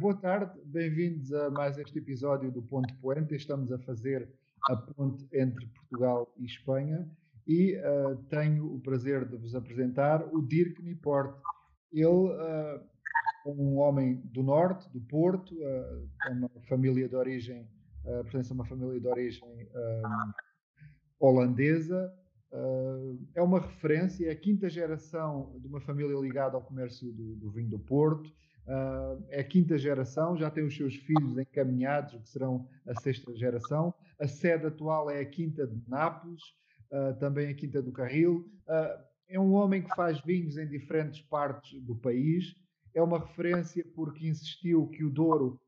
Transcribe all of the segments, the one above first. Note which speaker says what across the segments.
Speaker 1: boa tarde, bem-vindos a mais este episódio do Ponto Poente. Estamos a fazer a ponte entre Portugal e Espanha e uh, tenho o prazer de vos apresentar o Dirk Niporte. Ele uh, é um homem do Norte, do Porto, uh, uma família de origem, uh, pertence a uma família de origem holandesa, Uh, é uma referência, é a quinta geração de uma família ligada ao comércio do, do vinho do Porto. Uh, é a quinta geração, já tem os seus filhos encaminhados, que serão a sexta geração. A sede atual é a Quinta de Nápoles, uh, também a Quinta do Carril. é um homem que faz vinhos em diferentes partes do país. É uma referência porque insistiu que o Douro,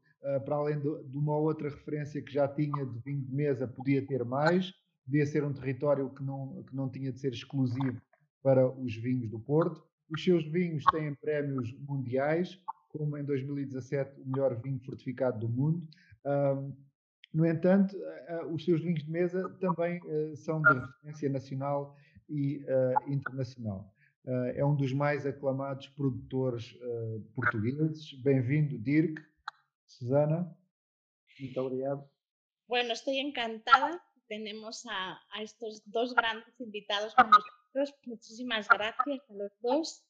Speaker 1: para além de, de uma outra referência que já tinha de vinho de mesa, podia ter mais devia ser um território que não, que não tinha de ser exclusivo para os vinhos do Porto. Os seus vinhos têm prémios mundiais, como em 2017 o melhor vinho fortificado do mundo. Um, no entanto, uh, os seus vinhos de mesa também uh, são de referência nacional e uh, internacional. é um dos mais aclamados produtores portugueses. Bem-vindo, Dirk. Susana.
Speaker 2: Muito obrigado.
Speaker 3: Bueno, estoy encantada tenemos a, estos dos grandes invitados con nosotros. Muchísimas gracias a los dos.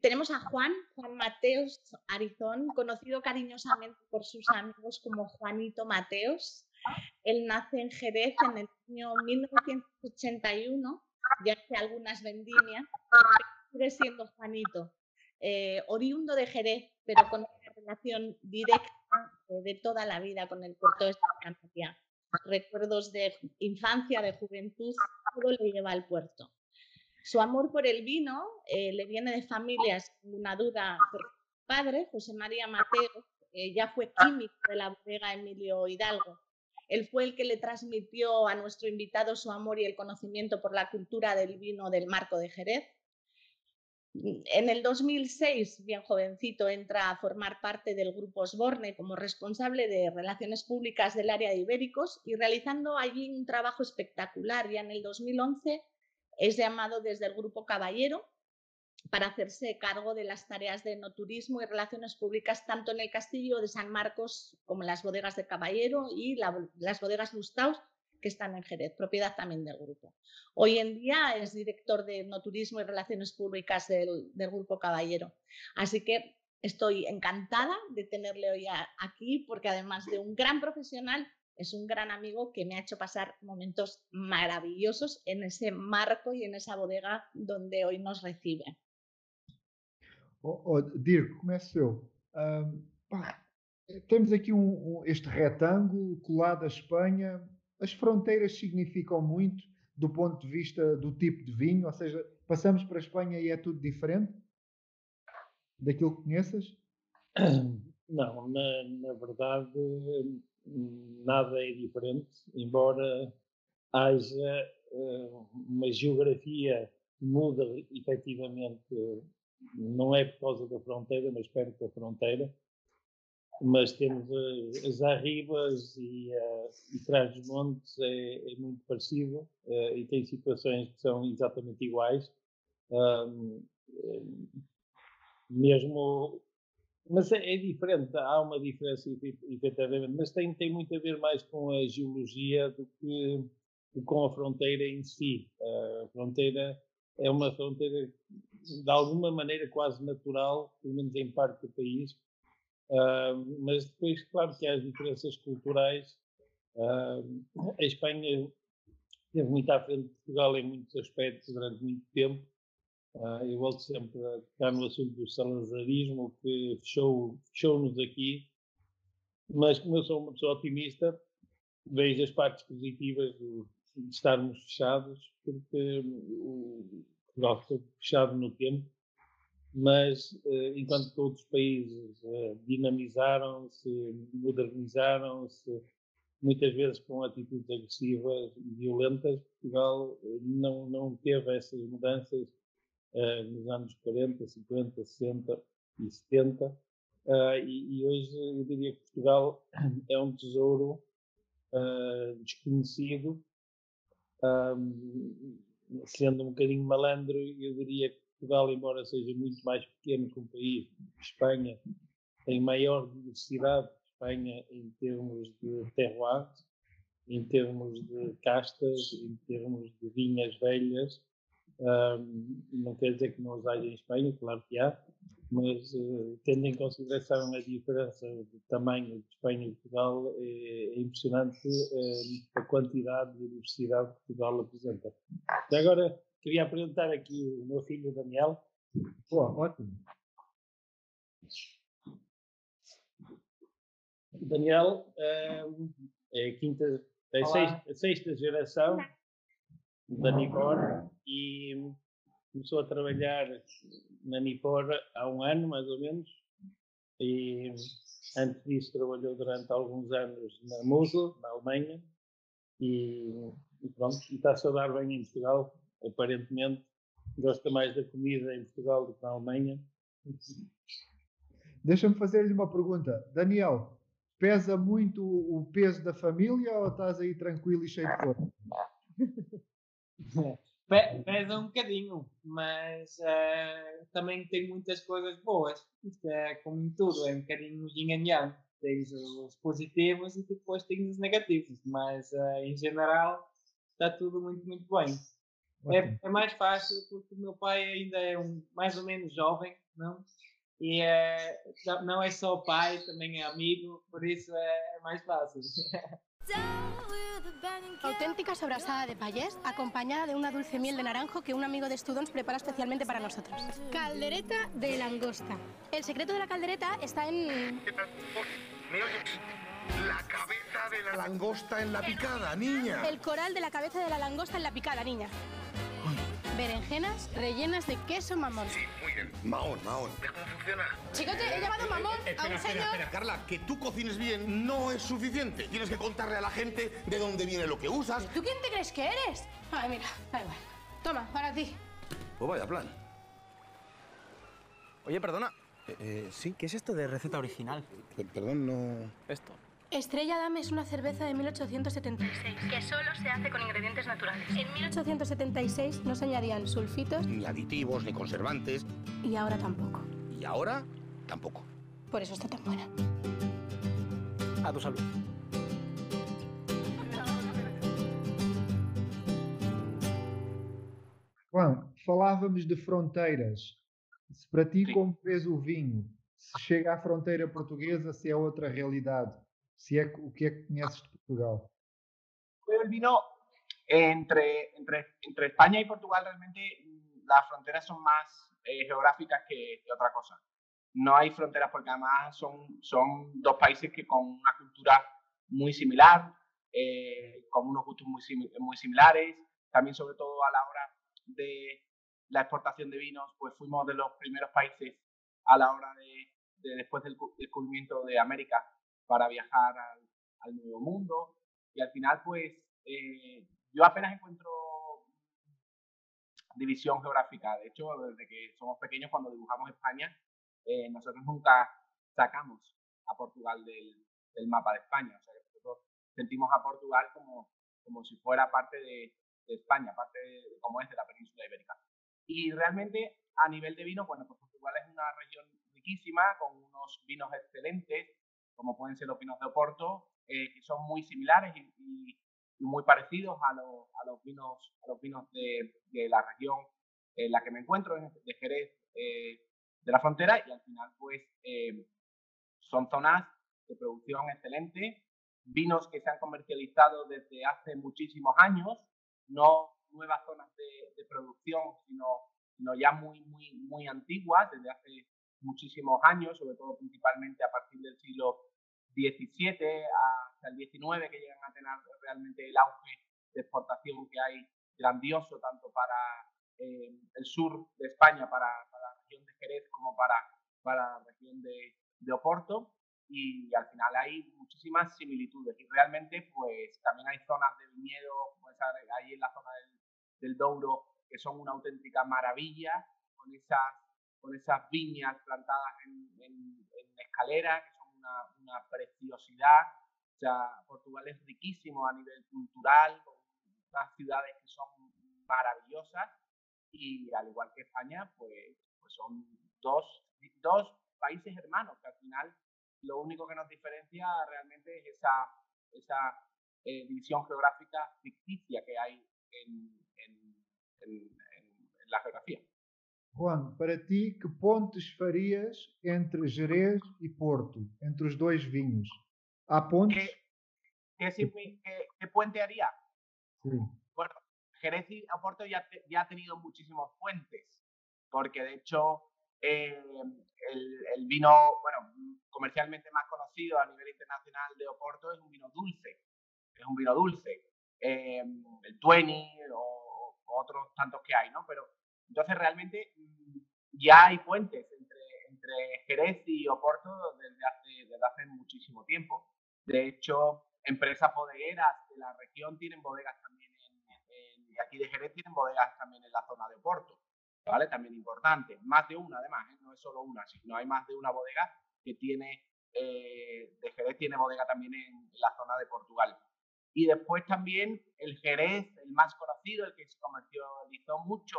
Speaker 3: Tenemos a Juan, Juan Mateos Arizón, conocido cariñosamente por sus amigos como Juanito Mateos. Él nace en Jerez en el año 1981, ya hace algunas vendimias, sigue siendo Juanito, eh, oriundo de Jerez, pero con una relación directa eh, de toda la vida con el puerto de Cantabria recuerdos de infancia, de juventud, todo le lleva al puerto. Su amor por el vino eh, le viene de familias, una duda, por su padre, José María Mateo, ya fue químico de la bodega Emilio Hidalgo. Él fue el que le transmitió a nuestro invitado su amor y el conocimiento por la cultura del vino del Marco de Jerez en el 2006, bien jovencito, entra a formar parte del Grupo Osborne como responsable de Relaciones Públicas del área de Ibéricos y realizando allí un trabajo espectacular. Ya en el 2011 es llamado desde el Grupo Caballero para hacerse cargo de las tareas de no turismo y relaciones públicas tanto en el Castillo de San Marcos como en las bodegas de Caballero y las bodegas Lustaus que están en Jerez, propiedad también del grupo. Hoy en día es director de no turismo y relaciones públicas del, Grupo Caballero. Así que estoy encantada de tenerle hoy aquí porque además de un gran profesional, es un gran amigo que me ha hecho pasar momentos maravillosos en ese marco y en esa bodega donde hoy nos recibe.
Speaker 1: Oh, oh, Dirk, começo temos aqui um, um, este retângulo colado à Espanha, as fronteiras significam muito do ponto de vista do tipo de vinho, ou seja, passamos para a Espanha e é tudo diferente daquilo que conheças?
Speaker 2: Não, na, na verdade nada é diferente, embora haja uh, uma geografia que muda efetivamente, não é por causa da fronteira, mas perto da fronteira, mas temos as arribas e, uh, e trás dos montes é, é muito parecido uh, e tem situações que são exatamente iguais. Um, mesmo mas é, é, diferente há uma diferença efetivamente mas tem, tem muito a ver mais com a geologia do que com a fronteira em si a fronteira é uma fronteira de alguma maneira quase natural pelo menos em parte do país Uh, mas depois, claro que há as diferenças culturais. Uh, a Espanha esteve muito à frente de Portugal em muitos aspectos durante muito tempo. Uh, eu volto sempre a tocar no assunto do salazarismo, que fechou-nos fechou aqui. Mas como eu sou uma pessoa otimista, vejo as partes positivas do, de estarmos fechados, porque o Portugal ficou fechado no tempo mas uh, enquanto que outros países uh, dinamizaram-se, modernizaram-se, muitas vezes com atitudes agressivas e violentas, Portugal uh, não, não teve essas mudanças nos anos 40, 50, 60 e 70. E, e, hoje eu diria que Portugal é um tesouro desconhecido, sendo um bocadinho malandro, eu diria que Portugal, embora seja muito mais pequeno que um país, Espanha, tem maior diversidade Espanha em termos de terroir, em termos de castas, em termos de vinhas velhas. Um, não quer dizer que não os haja em Espanha, claro que há, mas uh, tendo em consideração a diferença de tamanho de Espanha e Portugal, é, é impressionante uh, a quantidade e a diversidade que Portugal apresenta. E agora queria apresentar aqui o meu filho Daniel.
Speaker 1: Pô, ótimo.
Speaker 2: Daniel uh, é a quinta, é a sexta, a sexta geração da Nipor e começou a trabalhar na Nipor há um ano, mais ou menos, e antes disso trabalhou durante alguns anos na Mosul, na Alemanha, e, e pronto, e está-se a dar bem em Portugal, aparentemente gosta mais da comida em Portugal do que na Alemanha.
Speaker 1: Deixa-me fazer-lhe uma pergunta. Daniel, pesa muito o peso da família ou estás aí tranquilo e cheio de força?
Speaker 4: pesa um bocadinho, mas uh, também tem muitas coisas boas. Isto é como em tudo, é um bocadinho yin Tens os positivos e depois tens os negativos, mas uh, em geral está tudo muito, muito bem. É, é, mais fácil porque o meu pai ainda é um, mais ou menos jovem, não? E é, não é só pai, também é amigo, por isso é mais fácil.
Speaker 5: Auténtica sobrasada de payés, acompañada de una dulce miel de naranjo que un amigo de Students prepara especialmente para nosotros. Caldereta de langosta. El secreto de la caldereta está en...
Speaker 6: La cabeza de la langosta en la picada, niña.
Speaker 5: El coral de la cabeza de la langosta en la picada, niña. Berenjenas rellenas de queso mamón.
Speaker 6: Sí, muy bien. Mahón, mahón. cómo funciona?
Speaker 5: Chicote, he llamado mamón a un
Speaker 6: espera,
Speaker 5: señor...
Speaker 6: Espera, Carla, que tú cocines bien no es suficiente. Tienes que contarle a la gente de dónde viene lo que usas.
Speaker 5: ¿Tú quién te crees que eres? Ay, mira, da igual. Toma, para ti.
Speaker 6: Pues vaya plan.
Speaker 7: Oye, perdona. Eh, eh, sí, ¿qué es esto de receta original?
Speaker 6: perdón, no...
Speaker 7: Esto.
Speaker 5: Estrella Dame es una cerveza de 1876 que solo se hace con ingredientes naturales. En 1876 no se añadían sulfitos,
Speaker 6: Ni aditivos, ni conservantes.
Speaker 5: y ahora tampoco.
Speaker 6: Y ahora, tampoco.
Speaker 5: Por eso está tan buena.
Speaker 7: A tu salud.
Speaker 1: Juan, falávamos de fronteiras. Se para ti,
Speaker 8: Sim.
Speaker 1: como vês o vinho? Se chega à fronteira portuguesa, se é outra realidade? Si ¿Qué es que conoces de Portugal?
Speaker 8: El vino entre, entre, entre España y Portugal realmente mm, las fronteras son más eh, geográficas que, que, otra cosa. No hay fronteras porque además son, son dos países que con una cultura muy similar, eh, con unos gustos muy, similares, también sobre todo a la hora de la exportación de vinos, pues fuimos de los primeros países a la hora de después del descubrimiento de América para viajar al, nuevo mundo. Y al final, pues, eh, yo apenas encuentro división geográfica. De hecho, desde que somos pequeños, cuando dibujamos España, eh, nosotros nunca sacamos a Portugal del, mapa de España. O sea, nosotros sentimos a Portugal como, como si fuera parte de, España, parte de, como es de la península ibérica. Y realmente, a nivel de vino, bueno, pues Portugal es una región riquísima, con unos vinos excelentes, como pueden ser los vinos de Oporto, eh, que son muy similares y, muy parecidos a, lo, a, los vinos, a los vinos de, la región en la que me encuentro, de Jerez eh, de la frontera, y al final pues eh, son zonas de producción excelente, vinos que se han comercializado desde hace muchísimos años, no nuevas zonas de, de producción, sino, sino, ya muy, muy, muy antiguas, desde hace muchísimos años, sobre todo principalmente a partir del siglo 17 hasta el 19 que llegan a tener realmente el auge de exportación que hay grandioso tanto para eh, el sur de España, para, para, la región de Jerez como para, para la región de, de, Oporto. Y al final hay muchísimas similitudes. Y realmente pues también hay zonas de viñedo como esa ahí en la zona del, del Douro que son una auténtica maravilla con esas con esas viñas plantadas en, en, en escalera, que una, preciosidad. O sea, Portugal es riquísimo a nivel cultural, con unas ciudades que son maravillosas y al igual que España, pues, pues son dos, dos países hermanos, que al final lo único que nos diferencia realmente es esa, esa eh, división geográfica ficticia que hay en, en, en, en la geografía.
Speaker 1: Juan, para ti, que pontes farias entre Jerez e Porto, entre os dois vinhos? Há pontes?
Speaker 8: ¿Qué, qué, qué, qué puente haría?
Speaker 1: Sí.
Speaker 8: Bueno, Jerez y Oporto ya, ya ha tenido muchísimos puentes, porque de hecho eh, el, el, vino, bueno, comercialmente más conocido a nivel internacional de Oporto es un vino dulce, es un vino dulce, eh, el Twenty o, o, otros tantos que hay, ¿no? Pero entonces realmente mm, ya hay puentes entre, entre Jerez y Oporto desde hace, desde hace muchísimo tiempo. De hecho, empresas bodegueras de la región tienen bodegas también y aquí de Jerez tienen bodegas también en la zona de Oporto, ¿vale? También importante. Más de una, además, ¿eh? no es solo una, sino hay más de una bodega que tiene, eh, de Jerez tiene bodega también en, en, la zona de Portugal. Y después también el Jerez, el más conocido, el que se comercializó mucho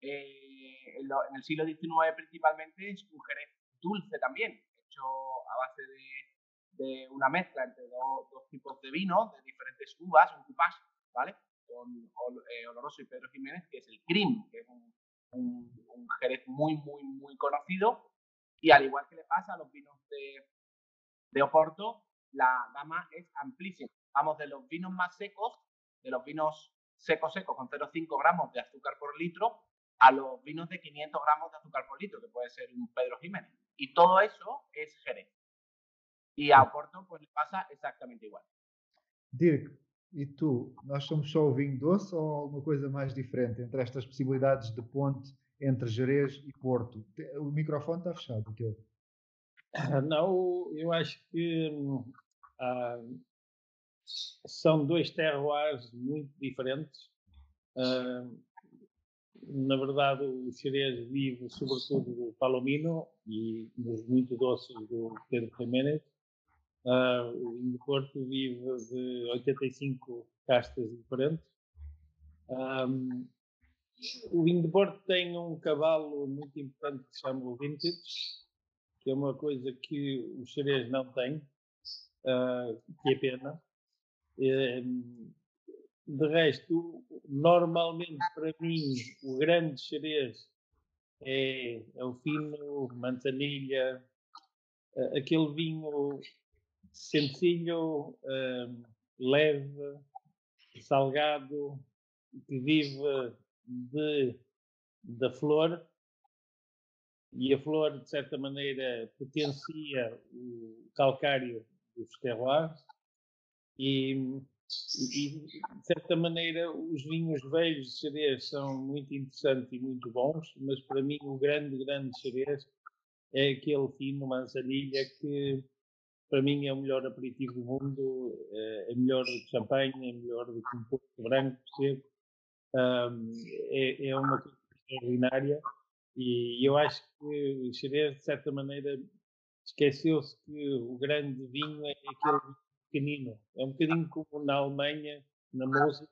Speaker 8: eh, en, el siglo XIX principalmente, es un Jerez dulce también, hecho a base de, de una mezcla entre dos, tipos de vino, de diferentes uvas, un cupás, ¿vale? con eh, Oloroso y Pedro Jiménez, que es el CRIM, que es un, un, un, jerez muy, muy, muy conocido. Y al igual que le pasa a los vinos de, de Oporto, la gama es amplísima. Vamos de los vinos más secos, de los vinos secos secos con 0,5 gramos de azúcar por litro, a los vinos de 500 gramos de azúcar por litro, que puede ser un Pedro Jiménez. Y todo eso es jerez. Y a Oporto pues le pasa exactamente igual.
Speaker 1: Dirk, E tu, nós somos só o vinho doce ou alguma coisa mais diferente entre estas possibilidades de ponte entre Jerez e Porto? O microfone está fechado, o teu.
Speaker 2: Não, eu acho que ah, são dois terroirs muito diferentes. Ah, na verdade, o Jerez vive sobretudo do Palomino e dos muito doces do Pedro Jiménez. Uh, o vinho Porto vive de 85 castas diferentes. Um, o vinho Porto tem um cavalo muito importante que se chama o Vintage, que é uma coisa que o xerez não tem, uh, que é pena. Um, de resto, normalmente para mim, o grande xerez é, é o fino, manzanilha, aquele vinho sencillo, uh, leve, salgado, que vive de, da flor. E a flor, de certa maneira, potencia o calcário dos terroirs. E, e, de certa maneira, os vinhos velhos de xerez são muito interessantes e muito bons, mas para mim o grande, grande xerez é aquele fino manzanilha que para mim é o melhor aperitivo do mundo, é, é melhor do que champanhe, é melhor do que um pouco branco, seco. Um, é, é, uma coisa extraordinária e eu acho que o Xerez, de certa maneira, esqueceu-se que o grande vinho é aquele pequenino. É um bocadinho como na Alemanha, na Mosa.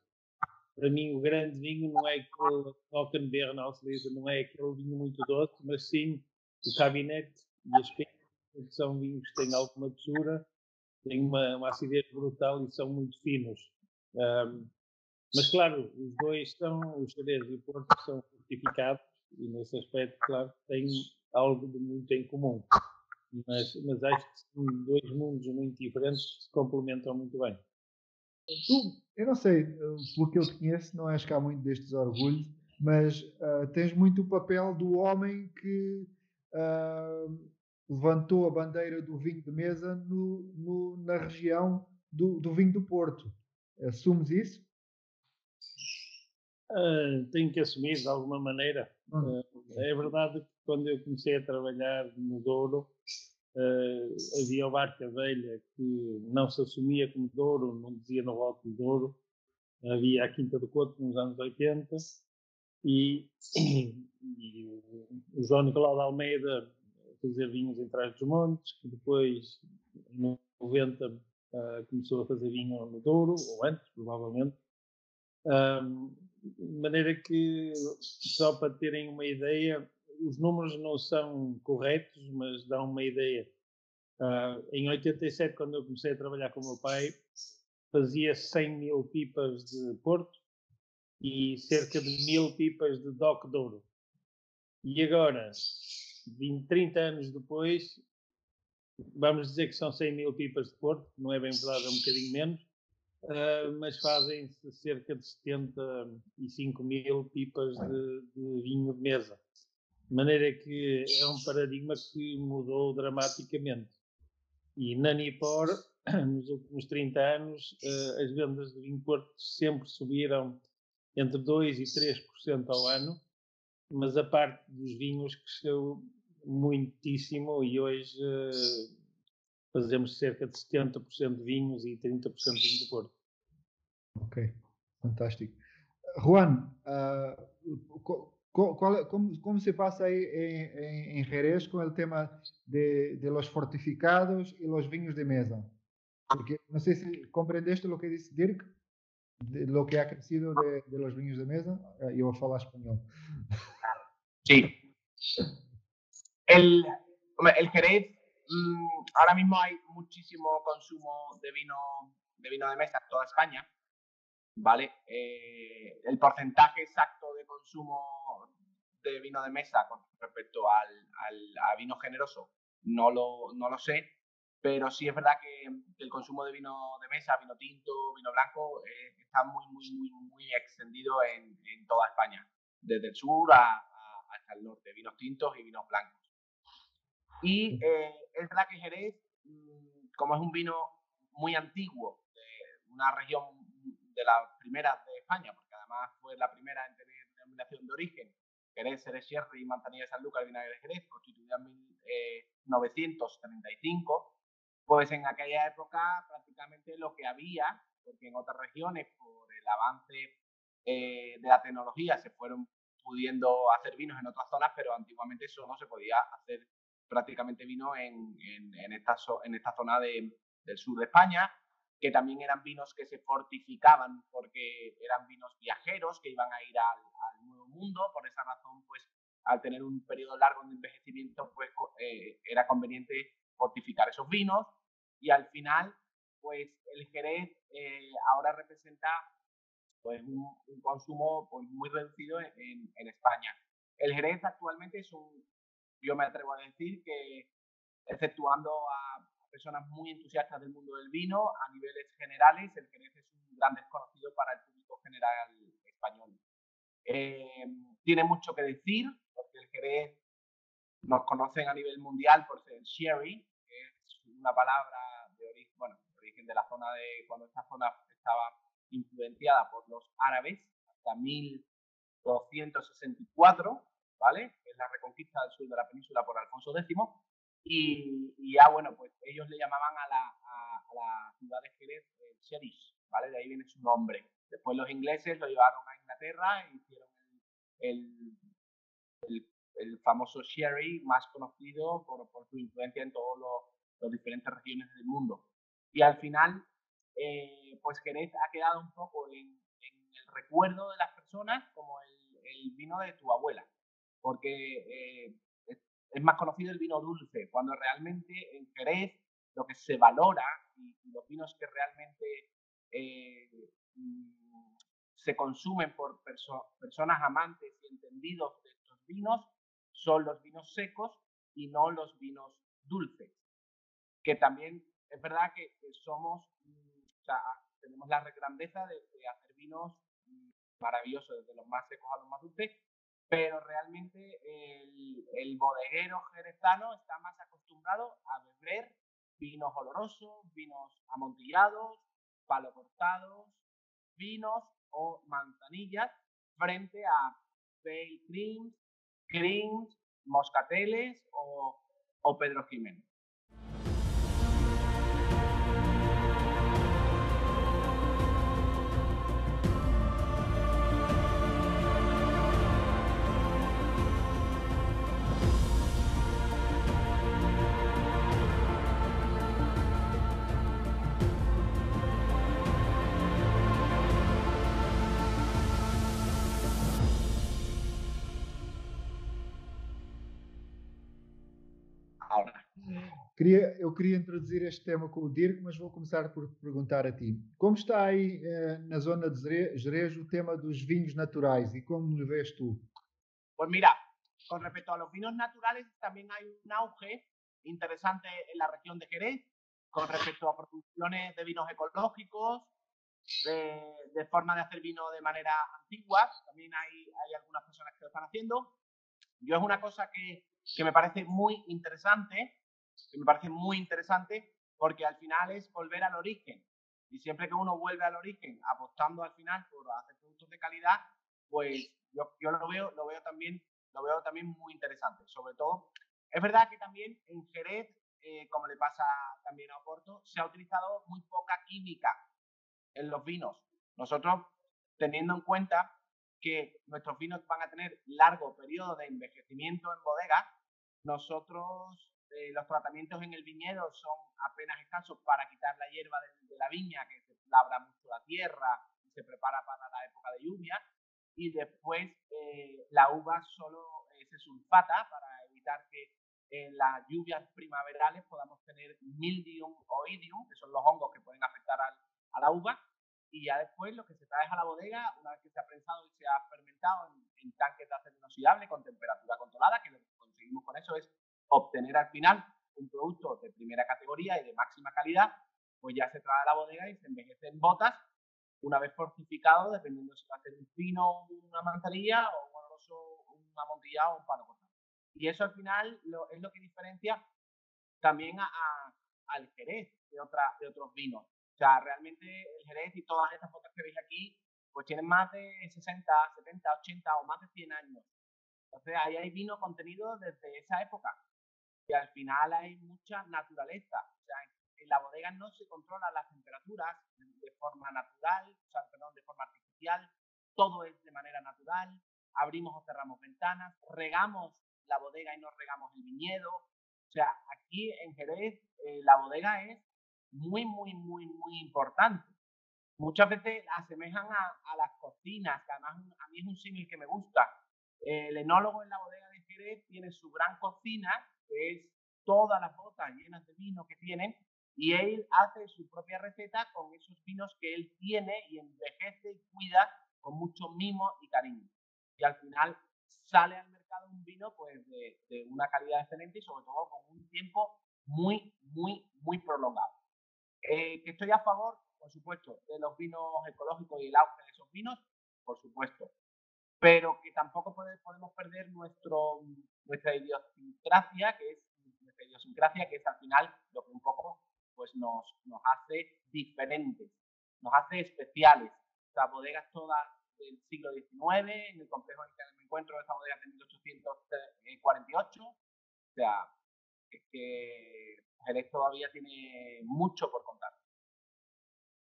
Speaker 2: Para mim, o grande vinho não é aquele Ockenberg na Alceliza, não é aquele vinho muito doce, mas sim o Cabinet e as penas porque são vinhos que têm alguma doçura, têm uma, uma acidez brutal e são muito finos. Um, mas, claro, os dois são, os Xerez e o Porto, são fortificados e, nesse aspecto, claro, têm algo de muito em comum. Mas, mas acho que são dois mundos muito diferentes que se complementam muito bem.
Speaker 1: Tu, eu não sei, pelo que eu te conheço, não és cá muito destes orgulhos, mas uh, tens muito o papel do homem que uh, levantou a bandeira do vinho de mesa no, no, na região do, do, vinho do Porto. Assumes isso?
Speaker 2: Uh, tenho que assumir de alguma maneira. Uh, é verdade que quando eu comecei a trabalhar no Douro, uh, havia o Barca Velha que não se assumia como Douro, não dizia no rótulo Douro. Havia a Quinta do Couto nos anos 80 e, e, o João Nicolau de Almeida fazer vinhos em Trás dos Montes, que depois, em 90, uh, começou a fazer vinho no Douro, ou antes, provavelmente. Um, de maneira que, só para terem uma ideia, os números não são corretos, mas dão uma ideia. Uh, em 87, quando eu comecei a trabalhar com o meu pai, fazia 100 mil pipas de Porto e cerca de mil pipas de Doc Douro. E agora, 20, 30 anos depois, vamos dizer que são 100 mil pipas de Porto, não é bem verdade, é um bocadinho menos, uh, mas fazem-se cerca de 75 mil pipas de, de, vinho de mesa. De maneira que é um paradigma que mudou dramaticamente. E na Nipor, nos últimos 30 anos, uh, as vendas de vinho Porto sempre subiram entre 2% e 3% ao ano, mas a parte dos vinhos cresceu muitíssimo e hoje uh, fazemos cerca de 70% de vinhos e 30% de vinho do Porto.
Speaker 1: Ok, fantástico. Juan, uh, qual, como, como, se pasa aí em, em, em, Jerez com o tema de, de los fortificados e los vinhos de mesa? Porque não sei se compreendeste o que disse Dirk, de lo que ha crecido de, de los vinhos de mesa. Eu vou falar espanhol.
Speaker 8: Sí. El, el Jerez, mmm, ahora mismo hay muchísimo consumo de vino, de vino de mesa en toda España, ¿vale? Eh, el porcentaje exacto de consumo de vino de mesa con respecto al, al a vino generoso no lo, no lo sé, pero sí es verdad que, el consumo de vino de mesa, vino tinto, vino blanco, eh, está muy, muy, muy, muy extendido en, en toda España, desde el sur a, hasta el norte, vinos tintos y vinos blancos. Y eh, es verdad que Jerez, mm, como es un vino muy antiguo, una región de las primeras de España, porque además fue la primera en tener denominación de origen, Jerez, Jerez Sherry de San Lucas, vinagre de Jerez, constituida en 1935, eh, pues en aquella época prácticamente lo que había, porque en otras regiones por el avance eh, de la tecnología se fueron pudiendo hacer vinos en otras zonas, pero antiguamente eso no se podía hacer. Prácticamente vino en, en, esta, en esta zona del sur de España, que también eran vinos que se fortificaban porque eran vinos viajeros que iban a ir al, nuevo mundo. Por esa razón, pues al tener un periodo largo de envejecimiento, pues eh, era conveniente fortificar esos vinos. Y al final, pues el Jerez eh, ahora representa pues un, consumo pues, muy reducido en, en, España. El Jerez actualmente es un, yo me atrevo a decir que, exceptuando a, personas muy entusiastas del mundo del vino, a niveles generales, el Jerez es un gran desconocido para el público general español. Eh, tiene mucho que decir, porque el Jerez nos conocen a nivel mundial por ser sherry, que es una palabra de origen, bueno, de origen de la zona de cuando esta zona estaba influenciada por los árabes hasta 1264, ¿vale? Es la reconquista del sur de la península por Alfonso X. Y, ya, bueno, pues ellos le llamaban a la, a, ciudad de Jerez el Sherish, ¿vale? De ahí viene su nombre. Después los ingleses lo llevaron a Inglaterra e hicieron el, el, el, famoso sherry más conocido por, por su influencia en todas las diferentes regiones del mundo. Y al final eh, pues Jerez ha quedado un poco en, el recuerdo de las personas como el, vino de tu abuela, porque eh, es, más conocido el vino dulce, cuando realmente en Jerez lo que se valora y, los vinos que realmente eh, mm, se consumen por personas amantes y entendidos de estos vinos son los vinos secos y no los vinos dulces, que también es verdad que somos sea, tenemos la grandeza de, hacer vinos mm, maravillosos, desde los más secos a los más dulces, pero realmente el, bodeguero jerezano está más acostumbrado a beber vinos olorosos, vinos amontillados, palo cortados, vinos o manzanillas frente a pale creams, creams, moscateles o, o Pedro Jiménez.
Speaker 1: Queria, eu queria introduzir este tema com o Dirk, mas vou começar por te perguntar a ti. Como está aí eh, na zona de Jerez o tema dos vinhos naturais e como lo ves tú?
Speaker 8: Pues mira, con respecto a los vinos naturales, también hay un auge interesante en la región de Jerez con respecto a producciones de vinos ecológicos, de, forma de hacer vino de manera antigua. También hay, hay algunas personas que lo están haciendo. Yo es una cosa que, que me parece muy interesante, que me parece muy interesante porque al final es volver al origen. Y siempre que uno vuelve al origen, apostando al final por hacer productos de calidad, pues yo, yo lo veo, lo veo también, lo veo también muy interesante. Sobre todo, es verdad que también en Jerez, eh, como le pasa también a Oporto, se ha utilizado muy poca química en los vinos. Nosotros, teniendo en cuenta que nuestros vinos van a tener largo periodo de envejecimiento en bodega, nosotros eh, los tratamientos en el viñedo son apenas escasos para quitar la hierba de, la viña, que se labra mucho la tierra y se prepara para la época de lluvia, y después eh, la uva solo eh, se sulfata para evitar que en las lluvias primaverales podamos tener mildium o idium, que son los hongos que pueden afectar al, a la uva. Y ya después lo que se trae a la bodega, una vez que se ha prensado y se ha fermentado en, tanques de acero inoxidable con temperatura controlada, que lo que conseguimos con eso es obtener al final un producto de primera categoría y de máxima calidad, pues ya se trae a la bodega y se envejece en botas una vez fortificado, dependiendo si va a ser un fino, una manzanilla o un un amontillado o un palo cortado. Y eso al final es lo que diferencia también al Jerez de, otra, de otros vinos. O sea, realmente el Jerez y todas estas fotos que veis aquí, pues tienen más de 60, 70, 80 o más de 100 años. Entonces ahí hay vino contenido desde esa época. Y al final hay mucha naturaleza. O sea, en la bodega no se controlan las temperaturas de forma natural, o sea, perdón, de forma artificial. Todo es de manera natural. Abrimos o cerramos ventanas, regamos la bodega y no regamos el viñedo. O sea, aquí en Jerez eh, la bodega es muy, muy, muy, muy importante. Muchas veces asemejan a, las cocinas, que además a mí es un símil que me gusta. El enólogo en la bodega de Jerez tiene su gran cocina, que es todas las botas llenas de vino que tienen, y él hace su propia receta con esos vinos que él tiene y envejece y cuida con mucho mimo y cariño. Y al final sale al mercado un vino pues de, una calidad excelente y sobre todo con un tiempo muy, muy, muy prolongado. Eh, que estoy a favor, por supuesto, de los vinos ecológicos y el auge de esos vinos, por supuesto. Pero que tampoco podemos perder nuestro, nuestra idiosincrasia, que es nuestra idiosincrasia, que es al final lo que un poco pues nos, nos hace diferentes, nos hace especiales. Sea, bodegas todas del siglo XIX, en el complejo en el que me encuentro, esa bodega de 1848. O sea, es que Jerez todavía tiene mucho por contar.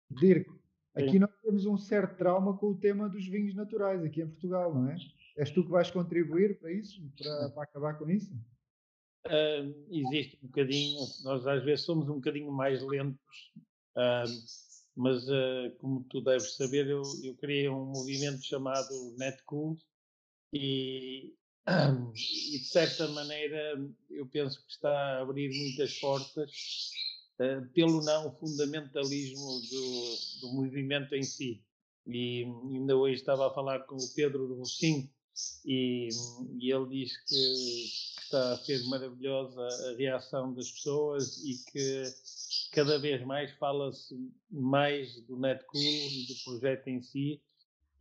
Speaker 1: Dirk, aqui Sim. nós temos um certo trauma com o tema dos vinhos naturais aqui em Portugal, não é? És tu que vais contribuir para isso, para, para acabar com isso?
Speaker 2: Uh, existe um bocadinho, nós às vezes somos um bocadinho mais lentos, uh, mas uh, como tu deves saber, eu, eu criei um movimento chamado Netcool e e de certa maneira eu penso que está a abrir muitas portas pelo não fundamentalismo do, do movimento em si. E ainda hoje estava a falar com o Pedro do Rocinho e, e ele diz que, está a ser maravilhosa a reação das pessoas e que cada vez mais fala-se mais do Netcool e do projeto em si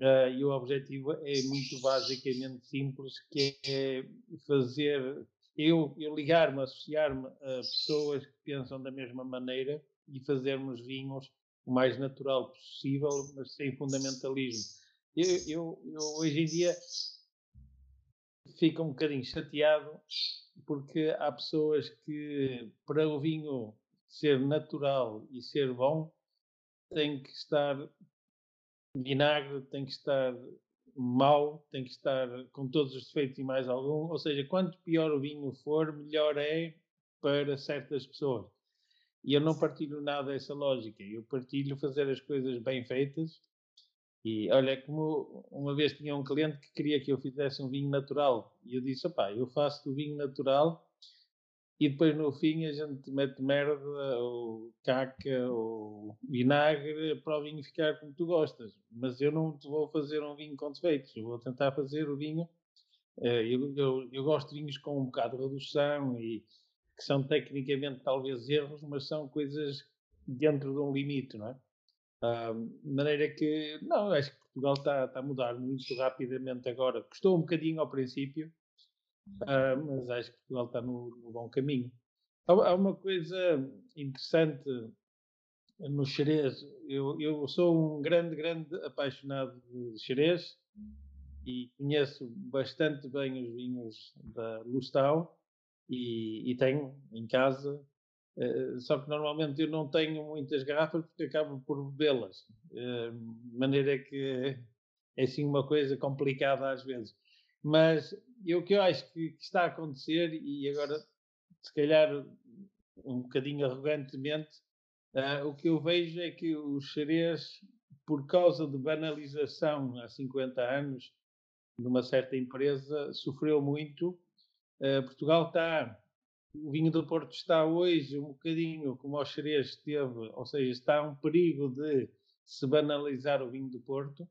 Speaker 2: Uh, e o objetivo é muito basicamente simples, que é fazer eu, eu ligar-me, associar-me a pessoas que pensam da mesma maneira e fazermos vinhos o mais natural possível, mas sem fundamentalismo. Eu, eu, eu hoje em dia fico um bocadinho chateado porque há pessoas que para o vinho ser natural e ser bom tem que estar vinagre tem que estar mau, tem que estar com todos os defeitos e mais algum. Ou seja, quanto pior o vinho for, melhor é para certas pessoas. E eu não partilho nada dessa lógica. Eu partilho fazer as coisas bem feitas. E olha, como uma vez tinha um cliente que queria que eu fizesse um vinho natural. E eu disse: opá, eu faço o vinho natural e depois no fim a gente mete merda ou caca ou vinagre para o vinho ficar como tu gostas. Mas eu não te vou fazer um vinho com defeitos, eu vou tentar fazer o vinho. eh, Eu, eu, eu gosto de vinhos com um bocado de redução e que são tecnicamente talvez erros, mas são coisas dentro de um limite, não é? De maneira que, não, acho que Portugal está, está a mudar muito rapidamente agora. Custou um bocadinho ao princípio, ah, mas acho que Portugal está no, no bom caminho. Há, há uma coisa interessante no xerez. Eu, eu sou um grande, grande apaixonado de xerez e conheço bastante bem os vinhos da Lustau e, e tenho em casa. eh, só que normalmente eu não tenho muitas garrafas porque acabo por bebê-las. eh, de maneira que é assim uma coisa complicada às vezes. Mas o que eu acho que, que está a acontecer, e agora se calhar um bocadinho arrogantemente, ah, o que eu vejo é que os xerez, por causa de banalização há 50 anos, de uma certa empresa, sofreu muito. Ah, Portugal está, o vinho do Porto está hoje um bocadinho como o xerez esteve, ou seja, está um perigo de se banalizar o vinho do Porto.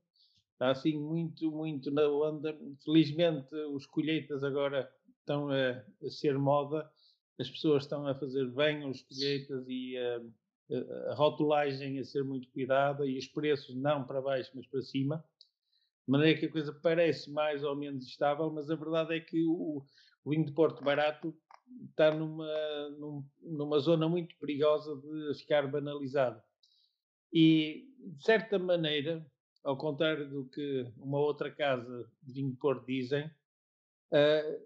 Speaker 2: Assim muito, muito na onda. Felizmente os colheitas agora estão a, a ser moda, as pessoas estão a fazer bem os colheitas e ah, a, a rotulagem a ser muito cuidada e os preços não para baixo, mas para cima. De maneira que a coisa parece mais ou menos estável, mas a verdade é que o, o vinho de Porto barato está numa, num- numa zona muito perigosa de ficar banalizado. E, de certa maneira, ao contrário do que uma outra casa de vinho de dizem, ah,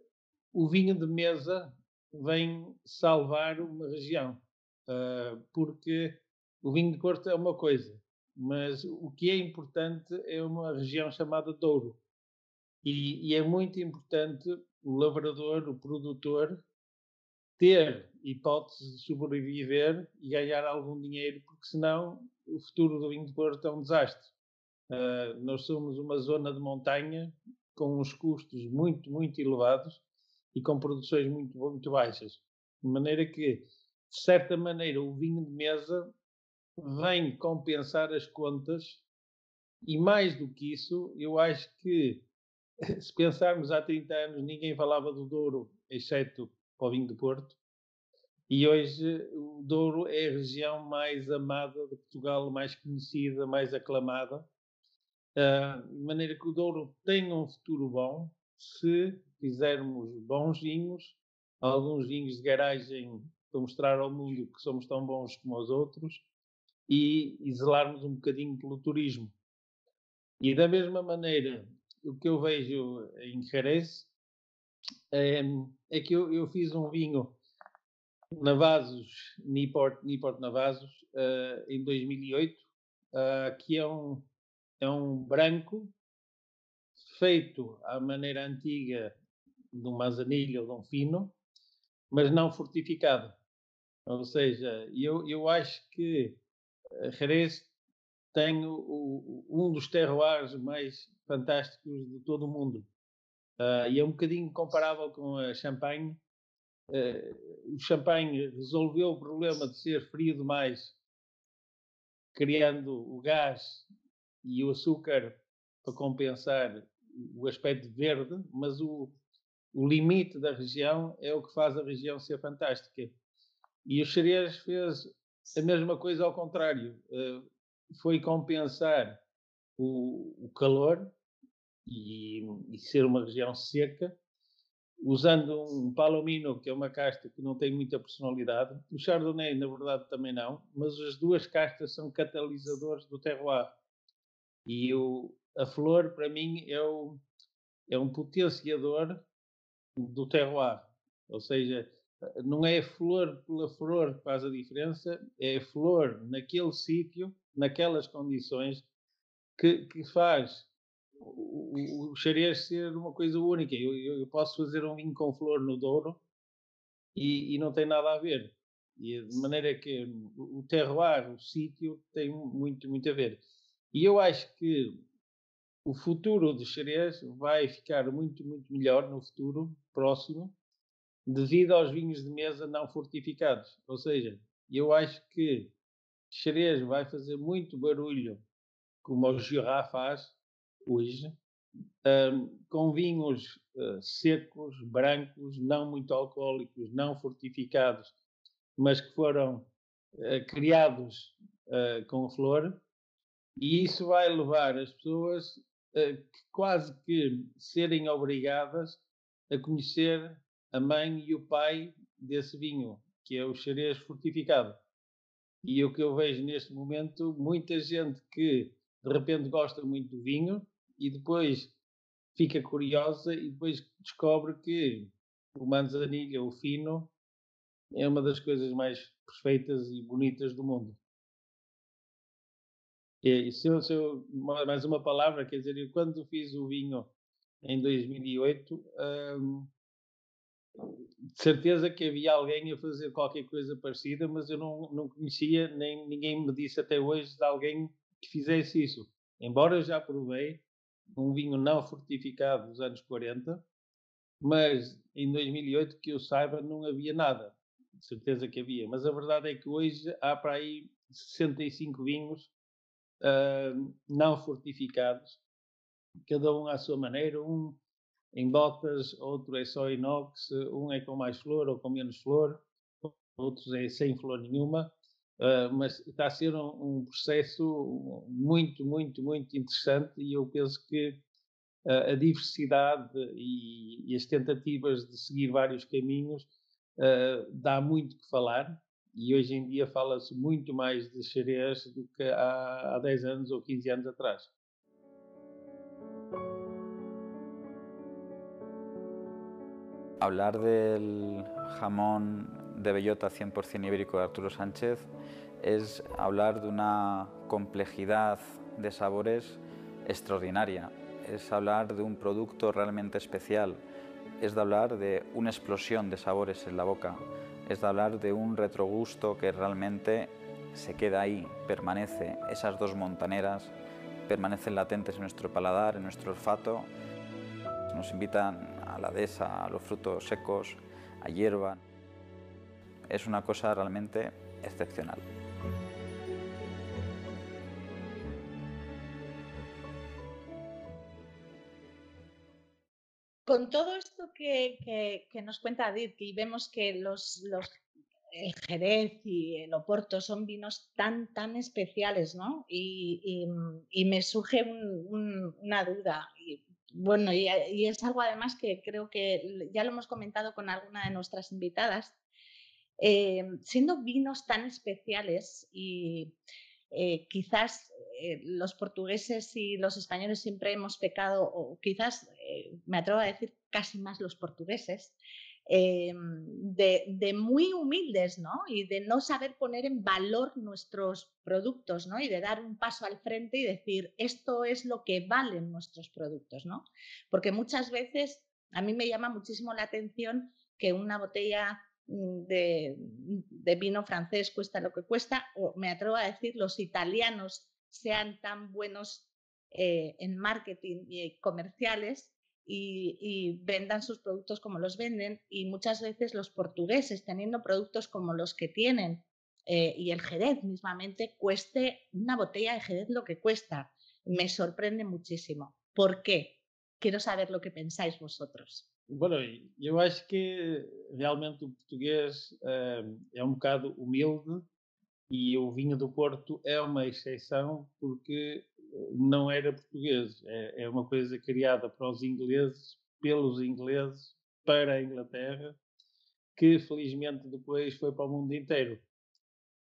Speaker 2: o vinho de mesa vem salvar uma região. Ah, porque o vinho de Porto é uma coisa, mas o que é importante é uma região chamada Douro. E, e é muito importante o lavrador, o produtor, ter hipótese de sobreviver e ganhar algum dinheiro, porque senão o futuro do vinho de Porto é um desastre. Ah, nós somos uma zona de montanha com uns custos muito, muito elevados e com produções muito, muito baixas. De maneira que, de certa maneira, o vinho de mesa vem compensar as contas e, mais do que isso, eu acho que, se pensarmos há 30 anos, ninguém falava do Douro, exceto para o vinho do Porto. E hoje o Douro é a região mais amada de Portugal, mais conhecida, mais aclamada. Ah, de maneira que o Douro tem um futuro bom se fizermos bons vinhos, alguns vinhos de garagem para mostrar ao mundo que somos tão bons como os outros e, e zelarmos um bocadinho pelo turismo. E da mesma maneira, o que eu vejo em Jerez é, é que eu, eu fiz um vinho Navasos, Niport, Niport Navasos, ah, em 2008, ah, que é um, é um branco feito à maneira antiga de um manzanilho ou de um fino, mas não fortificado. Ou seja, eu, eu acho que a Jerez tem o- um dos terroirs mais fantásticos de todo o mundo. Ah, e é um bocadinho comparável com a Champagne. Eh, o Champagne resolveu o problema de ser frio demais, criando o gás e o açúcar para compensar o aspecto verde, mas o, o limite da região é o que faz a região ser fantástica. E o Xerez fez a mesma coisa ao contrário. eh, foi compensar o, o calor e, e ser uma região seca, usando um palomino, que é uma casta que não tem muita personalidade. O Chardonnay, na verdade, também não, mas as duas castas são catalisadores do terroir. E o, a flor, para mim, é, o, é um potenciador do terroir. Ou seja, não é flor pela flor que faz a diferença, é a flor naquele sítio, naquelas condições, que, que faz o, o, xerez ser uma coisa única. Eu, eu, posso fazer um vinho com flor no Douro e, e não tem nada a ver. E de maneira que o o terroir, o sítio, tem muito, muito a ver. E eu acho que o futuro de Xerez vai ficar muito, muito melhor no futuro próximo, devido aos vinhos de mesa não fortificados. Ou seja, eu acho que Xerez vai fazer muito barulho, como o Jura faz hoje, um, com vinhos uh, secos, brancos, não muito alcoólicos, não fortificados, mas que foram uh, criados uh, com flor, e isso vai levar as pessoas que quase que serem obrigadas a conhecer a mãe e o pai desse vinho, que é o xerez fortificado. E o que eu vejo neste momento, muita gente que de repente gosta muito do vinho e depois fica curiosa e depois descobre que o manzanilha, o fino, é uma das coisas mais perfeitas e bonitas do mundo. E se eu, se eu, mais uma palavra, quer dizer, eu quando fiz o vinho em 2008, hum, de certeza que havia alguém a fazer qualquer coisa parecida, mas eu não, não conhecia, nem ninguém me disse até hoje de alguém que fizesse isso. Embora já provei um vinho não fortificado dos anos 40, mas em 2008, que eu saiba, não havia nada. De certeza que havia. Mas a verdade é que hoje há para aí 65 vinhos uh, não fortificados, cada um à sua maneira. Um em botas, outro é só inox, um é com mais flor ou com menos flor, outros é sem flor nenhuma, uh, mas está a ser um, um, processo muito, muito, muito interessante e eu penso que uh, a diversidade e, e, as tentativas de seguir vários caminhos uh, dá muito que falar e hoje em dia fala-se muito mais de xerez do que há, há 10 anos ou 15 anos atrás.
Speaker 9: Hablar del jamón de bellota 100% ibérico de Arturo Sánchez es hablar de una complejidad de sabores extraordinaria, es hablar de un producto realmente especial, es de hablar de una explosión de sabores en la boca, es de hablar de un retrogusto que realmente se queda ahí, permanece, esas dos montaneras permanecen latentes en nuestro paladar, en nuestro olfato, nos invitan a la dehesa, a los frutos secos, a hierba. Es una cosa realmente excepcional.
Speaker 3: Con todo que, nos cuenta Dirk y vemos que los, los, el Jerez y el Oporto son vinos tan, tan especiales, ¿no? Y, me surge una duda. Bueno, y, es algo además que creo que ya lo hemos comentado con alguna de nuestras invitadas, eh, siendo vinos tan especiales y eh, quizás eh, los portugueses y los españoles siempre hemos pecado, o quizás me atrevo a decir casi más los portugueses, Em, de, muy humildes, ¿no? Y de no saber poner en valor nuestros productos, ¿no? Y de dar un paso al frente y decir, esto es lo que valen nuestros productos, ¿no? Porque muchas veces a mí me llama muchísimo la atención que una botella de, de vino francés cuesta lo que cuesta, o me atrevo a decir, los italianos sean tan buenos eh, en marketing y comerciales y, vendan sus productos como los venden y muchas veces los portugueses teniendo productos como los que tienen eh, y el Jerez mismamente cueste una botella de Jerez lo que cuesta. Me sorprende muchísimo. ¿Por qué? Quiero saber lo que pensáis vosotros.
Speaker 2: Bueno, yo acho que realmente el portugués eh, é um bocado humilde e o vinho do Porto é uma exceção porque não era português, é, é uma coisa criada para os ingleses, pelos ingleses, para a Inglaterra, que felizmente depois foi para o mundo inteiro.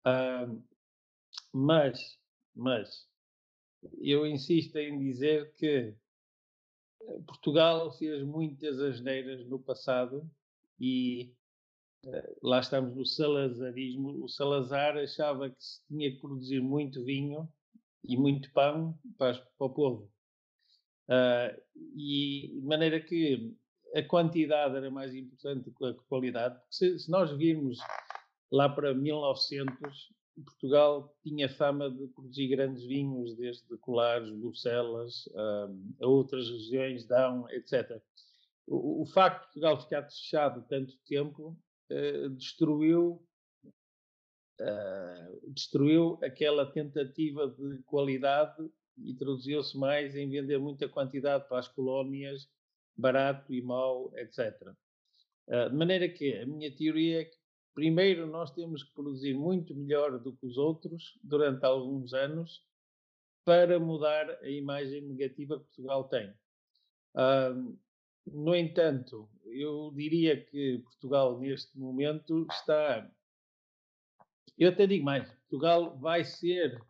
Speaker 2: Uh, mas, mas, eu insisto em dizer que Portugal fez muitas asneiras no passado e uh, lá estamos no salazarismo. O Salazar achava que se tinha que produzir muito vinho e muito pão para, para o povo. Uh, e de maneira que a quantidade era mais importante que a qualidade. Se, se, nós virmos lá para 1900, Portugal tinha fama de produzir grandes vinhos, desde Colares, Bruxelas, uh, a outras regiões, Down, etc. o, facto de Portugal ficar fechado tanto tempo uh, destruiu uh, destruiu aquela tentativa de qualidade e traduziu-se mais em vender muita quantidade para as colónias, barato e mau, etc. Uh, de maneira que a minha teoria é que primeiro nós temos que produzir muito melhor do que os outros durante alguns anos para mudar a imagem negativa que Portugal tem. No entanto, eu diria que Portugal, neste momento, está. Eu até digo mais: Portugal vai ser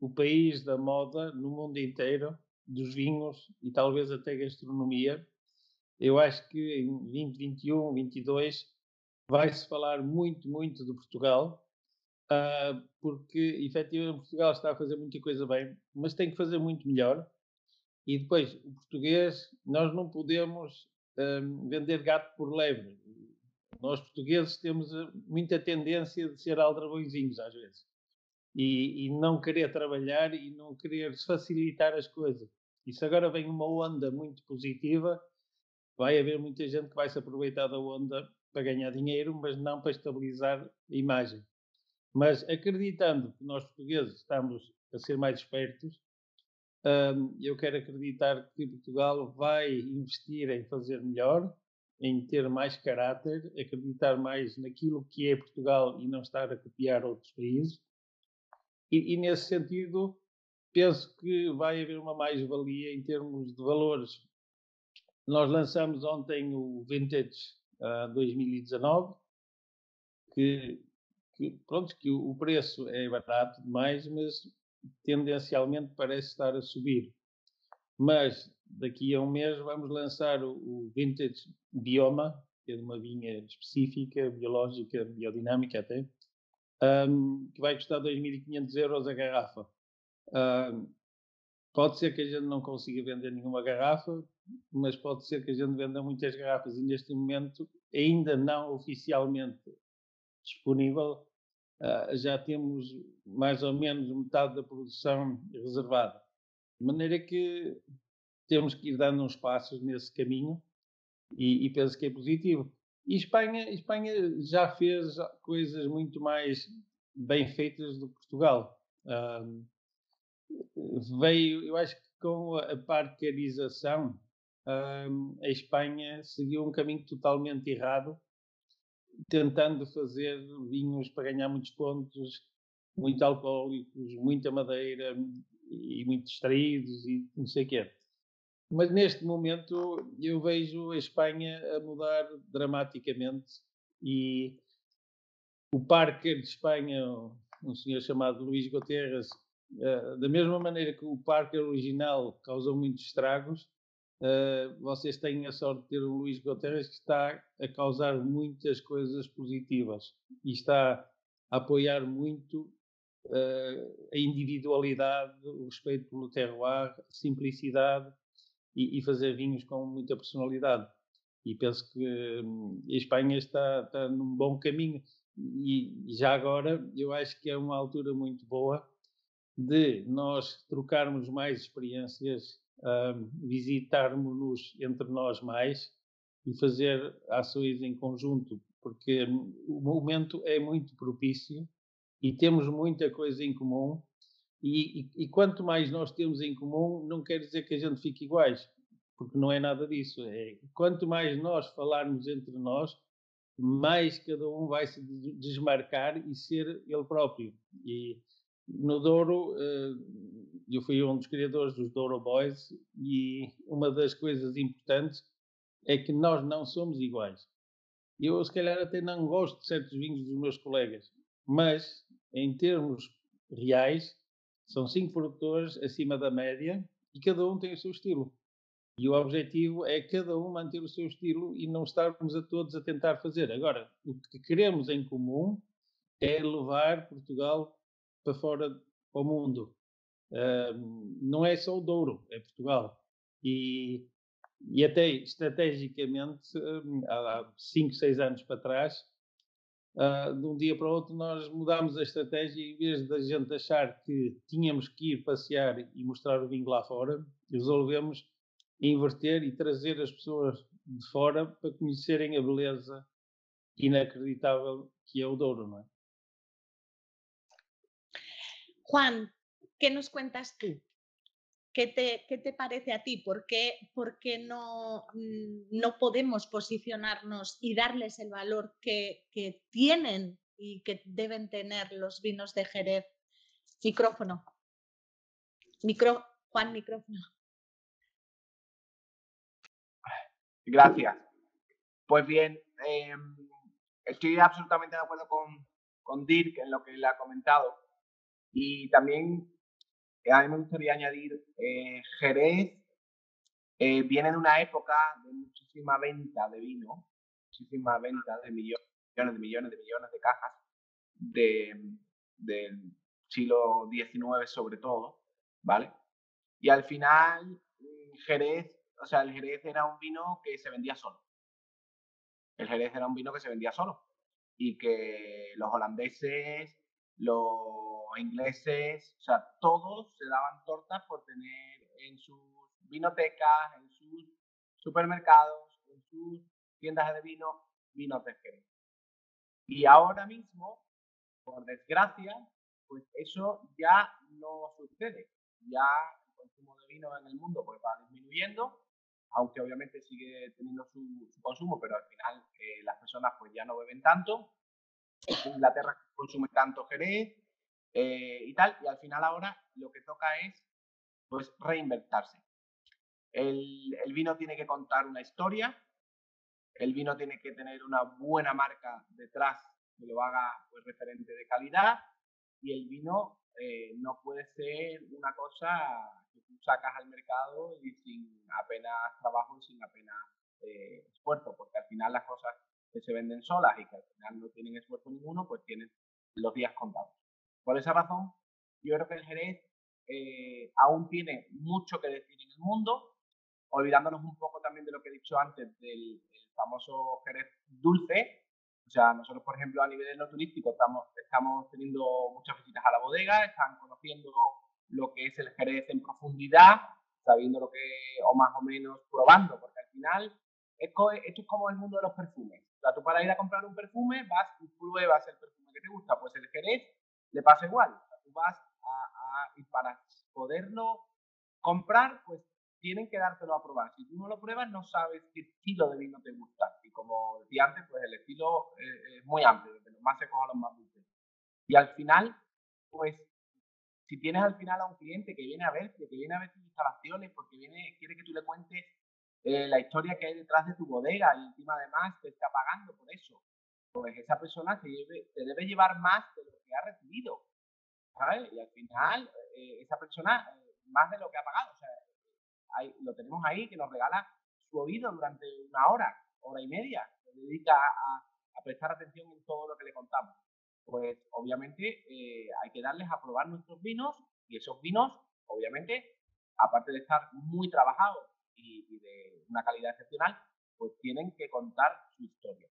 Speaker 2: o país da moda no mundo inteiro, dos vinhos e talvez até gastronomia. Eu acho que em 2021, 2022 vai-se falar muito, muito de Portugal, uh, porque efetivamente Portugal está a fazer muita coisa bem, mas tem que fazer muito melhor. E depois, o português, nós não podemos um, vender gato por lebre. Nós portugueses temos eh, muita tendência de ser aldrabõezinhos às vezes. E, e, não querer trabalhar e não querer facilitar as coisas. Se agora vem uma onda muito positiva, vai haver muita gente que vai se aproveitar da onda para ganhar dinheiro, mas não para estabilizar a imagem. Mas acreditando que nós portugueses estamos a ser mais espertos, um, eu quero acreditar que Portugal vai investir em fazer melhor, em ter mais caráter, acreditar mais naquilo que é Portugal e não estar a copiar outros países. E, e nesse sentido, penso que vai haver uma mais-valia em termos de valores. Nós lançamos ontem o Vintage uh, 2019, que, que, pronto, que o preço é barato demais, mas tendencialmente parece estar a subir. Mas daqui a um mês vamos lançar o, o Vintage Bioma, que é uma vinha específica, biológica, biodinâmica até, um, que vai custar 2.500 euros a garrafa. Um, pode ser que a gente não consiga vender nenhuma garrafa, mas pode ser que a gente venda muitas garrafas e neste momento ainda não oficialmente disponível uh, já temos mais ou menos metade da produção reservada. De maneira que temos que ir dando uns passos nesse caminho e, e penso que é positivo. E Espanha, Espanha já fez coisas muito mais bem feitas do que Portugal. Uh, veio, eu acho que com a parcarização, a Espanha seguiu um caminho totalmente errado tentando fazer vinhos para ganhar muitos pontos, muito alcoólicos, muita madeira e muito distraídos e não sei o quê. Mas neste momento eu vejo a Espanha a mudar dramaticamente e o Parker de Espanha, um senhor chamado Luís Guterres, eh, da mesma maneira que o Parker original causou muitos estragos, Uh, vocês têm a sorte de ter o Luís Guterres que está a causar muitas coisas positivas e está a apoiar muito uh, a individualidade, o respeito pelo terroir, a simplicidade e, e, fazer vinhos com muita personalidade. E penso que hum, a Espanha está, está num bom caminho. E já agora, eu acho que é uma altura muito boa de nós trocarmos mais experiências uh, visitarmos-nos entre nós mais e fazer ações em conjunto, porque o momento é muito propício e temos muita coisa em comum. E, e, e, quanto mais nós temos em comum, não quer dizer que a gente fique iguais, porque não é nada disso. É, quanto mais nós falarmos entre nós, mais cada um vai se desmarcar e ser ele próprio. E no Douro, eh, eu fui um dos criadores dos Douro Boys e uma das coisas importantes é que nós não somos iguais. Eu, se calhar, até não gosto de certos vinhos dos meus colegas, mas, em termos reais, são cinco produtores acima da média e cada um tem o seu estilo. E o objetivo é cada um manter o seu estilo e não estarmos a todos a tentar fazer. Agora, o que queremos em comum é levar Portugal para fora para o mundo. Não é só o Douro, é Portugal. E, e até estrategicamente, há 5, 6 anos para trás, uh, de um dia para o outro, nós mudámos a estratégia e em vez da gente achar que tínhamos que ir passear e mostrar o vinho lá fora, resolvemos inverter e trazer as pessoas de fora para conhecerem a beleza inacreditável que é o Douro, não é?
Speaker 3: Juan, ¿qué nos cuentas tú? ¿Qué te, qué te parece a ti? ¿Por qué, por qué no, mm, no podemos posicionarnos y darles el valor que, que tienen y que deben tener los vinos de Jerez? Micrófono. Micro, Juan, micrófono.
Speaker 8: Gracias. Pues bien, em, estoy absolutamente de acuerdo con, con Dirk en lo que él ha comentado. Y también a mí me gustaría añadir, eh, Jerez eh, viene de una época de muchísima venta de vino, muchísima venta de millones, de millones de millones de cajas de, del siglo XIX sobre todo, ¿vale? Y al final mm, Jerez o sea, el Jerez era un vino que se vendía solo. El Jerez era un vino que se vendía solo. Y que los holandeses, los ingleses, o sea, todos se daban tortas por tener en sus vinotecas, en sus supermercados, en sus tiendas de vino, vinos de Jerez. Y ahora mismo, por desgracia, pues eso ya no sucede. Ya el consumo de vino en el mundo pues va disminuyendo aunque obviamente sigue teniendo su, consumo, pero al final eh, las personas pues ya no beben tanto. Inglaterra consume tanto Jerez eh, y tal, y al final ahora lo que toca es pues reinventarse. El, vino tiene que contar una historia, el vino tiene que tener una buena marca detrás que lo haga pues referente de calidad y el vino eh, no puede ser una cosa sacas al mercado y sin apenas trabajo y sin apenas eh, esfuerzo, porque al final las cosas que se venden solas y que al final no tienen esfuerzo ninguno, pues tienen los días contados. Por esa razón, yo creo que el Jerez eh, aún tiene mucho que decir en el mundo, olvidándonos un poco también de lo que he dicho antes del, famoso Jerez dulce. O sea, nosotros, por ejemplo, a nivel no turístico estamos, estamos teniendo muchas visitas a la bodega, están conociendo lo que es el Jerez en profundidad, sabiendo lo que, o más o menos probando, porque al final esto, es como el mundo de los perfumes. O sea, tú para ir a comprar un perfume vas y pruebas el perfume que te gusta, pues el Jerez le pasa igual. O sea, tú vas a, y para poderlo comprar, pues tienen que dártelo a probar. Si tú no lo pruebas, no sabes qué estilo de vino te gusta. Y como decía antes, pues el estilo eh, es muy amplio, desde los más secos a los más dulces. Y al final, pues si tienes al final a un cliente que viene a verte, que viene a ver tus instalaciones, porque viene, quiere que tú le cuentes eh, la historia que hay detrás de tu bodega y encima además te está pagando por eso, pues esa persona te debe, llevar más de lo que ha recibido, ¿sabes? Y al final eh, esa persona eh, más de lo que ha pagado, o sea, lo tenemos ahí que nos regala su oído durante una hora, hora y media, se dedica a prestar atención en todo lo que le contamos pues obviamente eh, hay que darles a probar nuestros vinos y esos vinos, obviamente, aparte de estar muy trabajados y, de una calidad excepcional, pues tienen que contar su historia.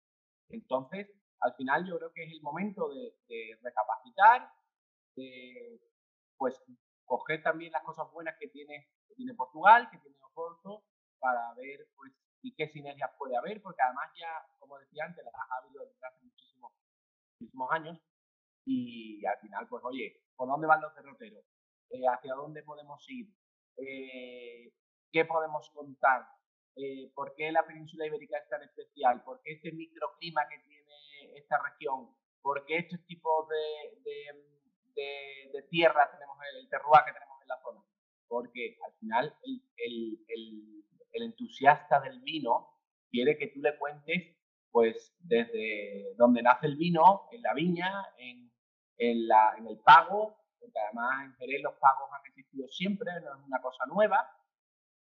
Speaker 8: Entonces, al final yo creo que es el momento de, recapacitar, de pues coger también las cosas buenas que tiene, que tiene Portugal, que tiene Oporto, para ver pues y qué sinergias puede haber, porque además ya, como decía antes, las ha habido desde hace muchísimo muchísimos años y al final, pues oye, ¿por dónde van los derroteros? Eh, ¿Hacia dónde podemos ir? Eh, ¿Qué podemos contar? Eh, ¿Por qué la península ibérica es tan especial? ¿Por qué este microclima que tiene esta región? ¿Por qué estos tipos de, de, tierra tenemos, el terroir que tenemos en la zona? Porque al final el, entusiasta del vino quiere que tú le cuentes pues desde donde nace el vino, en la viña, en, en el pago, porque además en Jerez los pagos han existido siempre, no es una cosa nueva,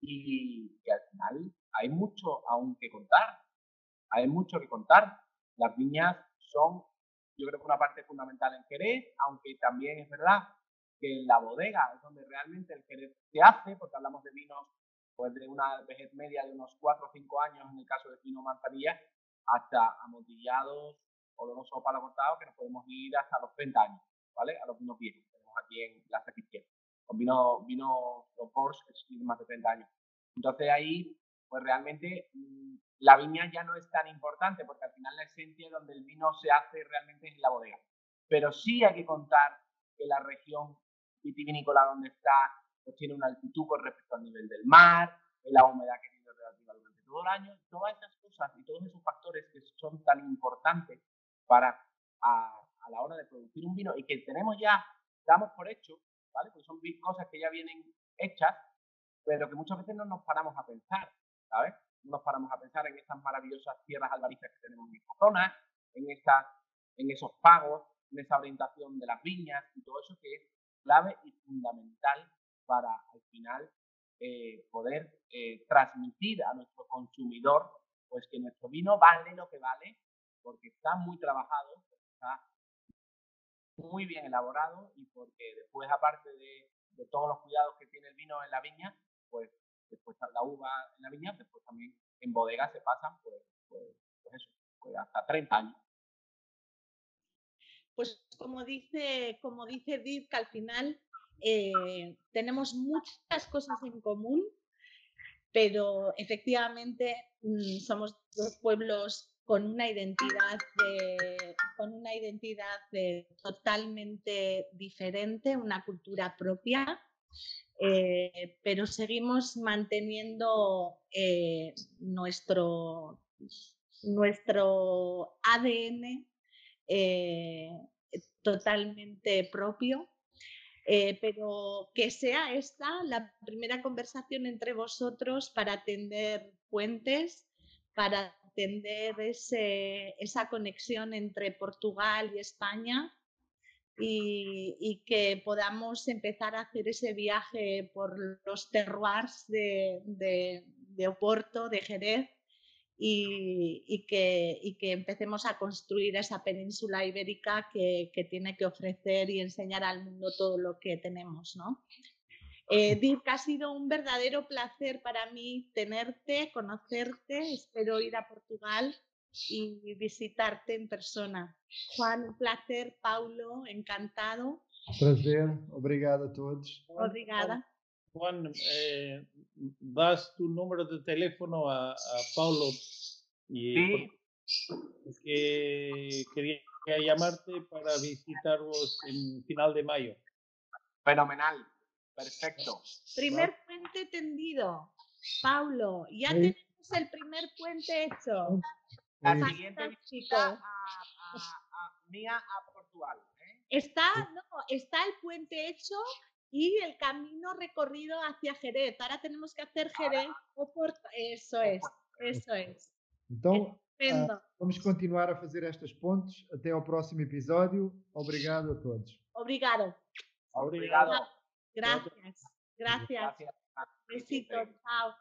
Speaker 8: y que al final hay mucho aún que contar, hay mucho que contar. Las viñas son, yo creo que una parte fundamental en Jerez, aunque también es verdad que en la bodega es donde realmente el Jerez se hace, porque hablamos de vinos pues de una vejez media de unos 4 o 5 años en el caso de vino manzanilla, hasta amontillados, olorosos o palo cortado, que nos podemos ir hasta los 30 años, ¿vale? A los vinos viejos que tenemos aquí en la izquierda. Vino, vino Porsche que tienen más de 30 años. Entonces ahí, pues realmente mm, la viña ya no es tan importante porque al final la esencia donde el vino se hace realmente es en la bodega. Pero sí hay que contar que la región vitivinícola donde está pues tiene una altitud con respecto al nivel del mar, la humedad que tiene relativa durante todo el año, todas esas cosas y todos esos factores que son tan importantes para a, a la hora de producir un vino y que tenemos ya, damos por hecho, ¿vale? Pues son cosas que ya vienen hechas, pero que muchas veces no nos paramos a pensar, ¿sabes? No nos paramos a pensar en estas maravillosas tierras albarizas que tenemos en esta zona, en, estas, en esos pagos, en esa orientación de las viñas y todo eso que es clave y fundamental para al final eh, poder eh, transmitir a nuestro consumidor pues que nuestro vino vale lo que vale porque está muy trabajado, porque está muy bien elaborado y porque después aparte de, de todos los cuidados que tiene el vino en la viña, pues después la uva en la viña, después también en bodega se pasan pues, pues, pues eso, pues hasta 30 años.
Speaker 3: Pues como dice, como dice Dirk, al final eh, tenemos muchas cosas en común, pero efectivamente mm, somos dos pueblos con una identidad, con una identidad totalmente diferente, una cultura propia, eh, pero seguimos manteniendo eh, nuestro, nuestro ADN totalmente propio eh, pero que sea esta la primera conversación entre vosotros para tender puentes, para tender ese, esa conexión entre Portugal y España y, y, que podamos empezar a hacer ese viaje por los terroirs de, de, de Oporto, de Jerez, y, que, que, empecemos a construir esa península ibérica que, tiene que ofrecer y enseñar al mundo todo lo que tenemos. ¿no? Eh, Dirk, ha sido un verdadero placer para mí tenerte, conocerte, espero ir a Portugal y visitarte en persona. Juan, un placer, Paulo, encantado.
Speaker 1: Prazer, obrigado a todos.
Speaker 3: Obrigada.
Speaker 2: Juan, eh, das tu número de teléfono a, a Paulo y que quería llamarte para visitaros en final de mayo.
Speaker 8: Fenomenal, perfecto.
Speaker 3: Primer puente tendido, Paulo, ya tenemos el primer puente hecho.
Speaker 8: La siguiente visita a, a, mía a Portugal. ¿eh?
Speaker 3: Está, no, está el puente hecho y el camino recorrido hacia Jerez. Ahora tenemos que hacer Jerez o Porto. Eso es, eso es.
Speaker 1: Então, uh, vamos continuar a fazer estas pontes. Até ao próximo episódio. Obrigado a todos.
Speaker 3: Obrigado.
Speaker 8: Obrigado.
Speaker 3: Gracias. Gracias. Gracias. Besito. Chao.